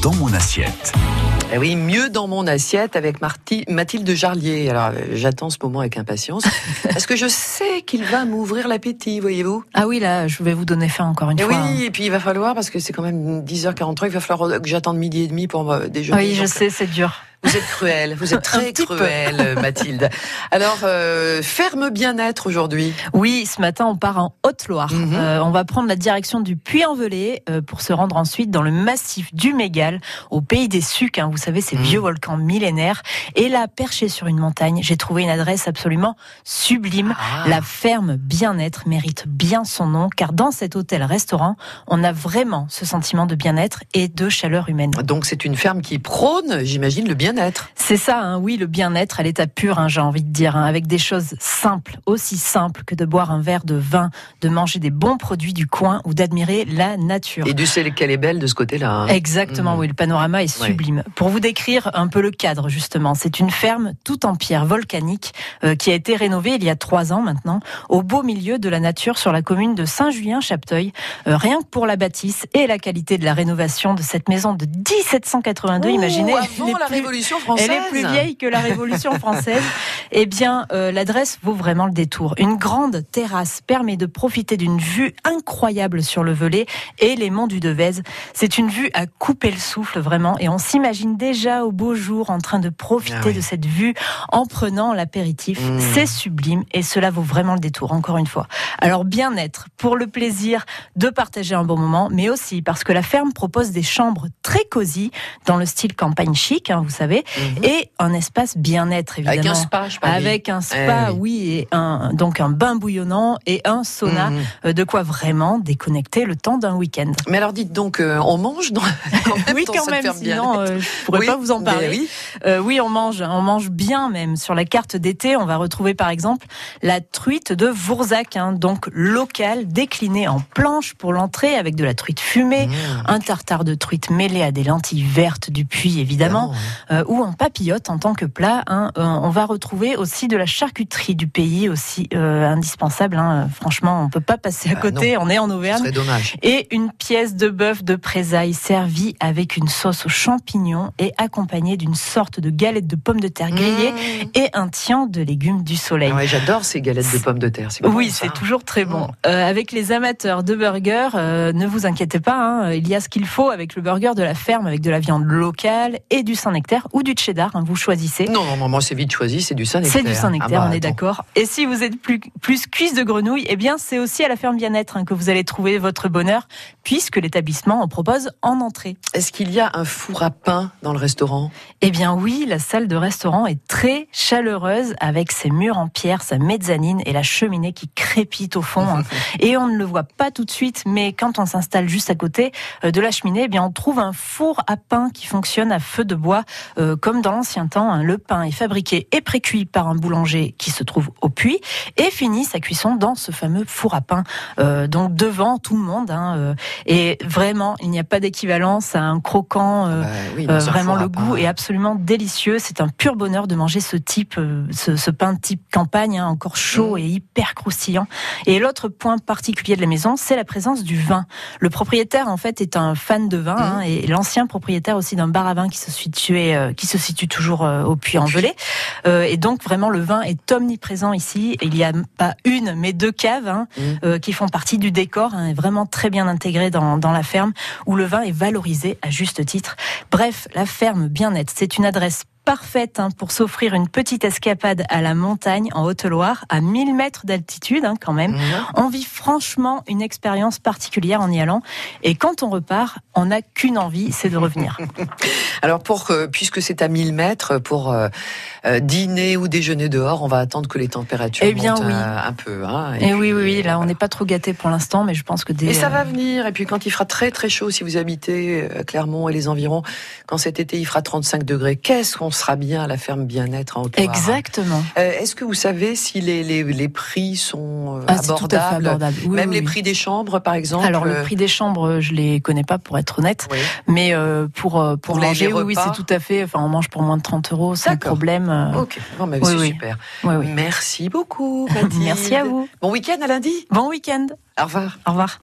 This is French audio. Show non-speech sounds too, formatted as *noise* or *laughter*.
Dans mon assiette. Eh oui, mieux dans mon assiette avec Mathilde Jarlier. Alors, euh, j'attends ce moment avec impatience. *laughs* Parce que je sais qu'il va m'ouvrir l'appétit, voyez-vous. Ah oui, là, je vais vous donner faim encore une Et fois. oui, et puis il va falloir, parce que c'est quand même 10h43, il va falloir que j'attende midi et demi pour euh, déjeuner. Oui, je sais, c'est dur. Vous êtes cruelle, vous êtes *laughs* très cruelle, Mathilde. Alors, euh, ferme bien-être aujourd'hui. Oui, ce matin, on part en Haute-Loire. Mhm. Euh, on va prendre la direction du Puy-en-Velay euh, pour se rendre ensuite dans le massif du Mégal, au pays des Sucs. hein. vous savez, ces Mhm. vieux volcans millénaires. Et là, perché sur une montagne, j'ai trouvé une adresse absolument sublime. Ah. La ferme bien-être mérite bien son nom, car dans cet hôtel-restaurant, on a vraiment ce sentiment de bien-être et de chaleur humaine. Donc c'est une ferme qui prône, j'imagine, le bien-être. C'est ça, hein, oui, le bien-être à l'état pur, hein, j'ai envie de dire, hein, avec des choses simples, aussi simples que de boire un verre de vin, de manger des bons produits du coin ou d'admirer la nature. Et du sait qu'elle est belle de ce côté-là. Exactement, Mhm. oui, le panorama est Ouais. sublime. Pour vous décrire un peu le cadre, justement, c'est une ferme toute en pierre volcanique euh, qui a été rénovée il y a trois ans maintenant, au beau milieu de la nature sur la commune de Saint-Julien-Chapteuil. Euh, rien que pour la bâtisse et la qualité de la rénovation de cette maison de 1782, Ouh, imaginez. avant la plus- Révolution française. elle est plus vieille que la Révolution française. *laughs* Eh bien, euh, l'adresse vaut vraiment le détour. Une grande terrasse permet de profiter d'une vue incroyable sur le Velay et les monts du Devèze. C'est une vue à couper le souffle vraiment, et on s'imagine déjà au beau jour en train de profiter Ah oui. de cette vue en prenant l'apéritif. Mmh. C'est sublime et cela vaut vraiment le détour. Encore une fois. Alors bien-être pour le plaisir de partager un bon moment, mais aussi parce que la ferme propose des chambres très cosy dans le style campagne chic, hein, vous savez Mhm. et un espace bien-être évidemment. Avec un spa, je. Avec un spa, Eh oui. oui, et un donc un bain bouillonnant et un sauna, Mhm. euh, de quoi vraiment déconnecter le temps d'un week-end. Mais alors dites donc, euh, on mange dans, *laughs* quand même oui, quand même, sinon euh, pourrais Oui, pas vous en mais parler. oui. Euh, oui, on mange, on mange bien même. Sur la carte d'été, on va retrouver par exemple la truite de Vourzac, hein, donc locale, déclinée en planche pour l'entrée avec de la truite fumée, Mmh. un tartare de truite mêlé à des lentilles vertes du puits évidemment, euh, ou en papillote en tant que plat. hein. Euh, on va retrouver aussi de la charcuterie du pays, aussi euh, indispensable. hein. Franchement, on peut pas passer à Ah, côté. On est en Auvergne. dommage. Et une pièce de bœuf de présailles servie avec une sauce aux champignons et accompagnée d'une sorte de galette de pommes de terre grillée Mmh. et un tian de légumes du soleil. Ah ouais, J'adore ces galettes de pommes de terre. c'est Oui, c'est toujours très bon. Mm. Euh, avec les amateurs de burgers, euh, ne vous inquiétez pas, hein, il y a ce qu'il faut avec le burger de la ferme, avec de la viande locale et du Saint-Nectaire ou du cheddar, hein, vous choisissez. Non, non, non, moi c'est vite choisi, c'est du Saint-Nectaire. C'est du Saint-Nectaire, Ah bah, on est d'accord. Et si vous êtes plus, plus cuisse de grenouille, eh bien, c'est aussi à la ferme bien-être hein, que vous allez trouver votre bonheur, puisque l'établissement en propose en entrée. Est-ce qu'il y a un four à pain dans le restaurant Eh bien oui, la salle de restaurant est très chaleureuse avec ses murs en pierre, sa mezzanine et la cheminée qui crépite au fond. hein. *laughs* Et on ne le voit pas tout de suite, mais quand on s'installe juste à côté euh, de la cheminée, eh bien on trouve un four à pain qui fonctionne à feu de bois, euh, comme dans l'ancien temps. hein. Le pain est fabriqué et précuit par un boulanger qui se trouve au puits et finit sa cuisson dans ce fameux four à pain, euh, donc devant tout le monde. hein, euh. et vraiment, il n'y a pas d'équivalence à un croquant. euh, Bah oui, vraiment, le goût est absolument délicieux. C'est un pur bonheur de manger ce type, euh, ce, ce pain type campagne, hein, encore chaud Mm. et hyper croustillant. Et l'autre point particulier de la maison, c'est la présence du vin. Le propriétaire, en fait, est un fan de vin, Mm. hein, et l'ancien propriétaire aussi d'un bar à vin qui se situe, euh, qui se situe toujours euh, au Puy-en-Velay. Euh, et donc, vraiment, le vin est omniprésent ici. Il n'y a pas une, mais deux caves hein, Mm. qui font partie du décor, et vraiment très bien intégré dans, dans la ferme, où le vin est valorisé à juste titre. Bref, la ferme bien-être, c'est une adresse parfaite hein, pour s'offrir une petite escapade à la montagne en Haute-Loire, à 1000 mètres d'altitude hein, quand même. Mmh. On vit franchement une expérience particulière en y allant. Et quand on repart, on n'a qu'une envie, c'est de revenir. *laughs* Alors, pour, euh, puisque c'est à 1000 mètres, pour euh, euh, dîner ou déjeuner dehors, on va attendre que les températures Eh bien, montent oui. un, un peu. Hein, Et oui, puis, oui, oui, là, on n'est pas trop gâté pour l'instant, mais je pense que des... Et ça va venir. Et puis quand il fera très très chaud, si vous habitez euh, Clermont et les environs, quand cet été il fera 35 degrés, qu'est-ce qu'on sera bien à la ferme bien-être en Haute-Loire Exactement. Euh, Est-ce que vous savez si les, les, les prix sont euh, Ah, c'est tout à fait abordables? abordable. Oui, Même oui, les oui. prix des chambres, par exemple Alors le euh, prix des chambres, je les connais pas pour être honnête, mais euh, pour pour, manger, oui, oui, c'est tout à fait. Enfin, on mange pour moins de 30 euros, sans problème. Ok, mais c'est super. oui, oui. Merci beaucoup, *laughs* Mathilde. Merci à vous. Bon week-end à lundi. Bon week-end. Au revoir. Au revoir.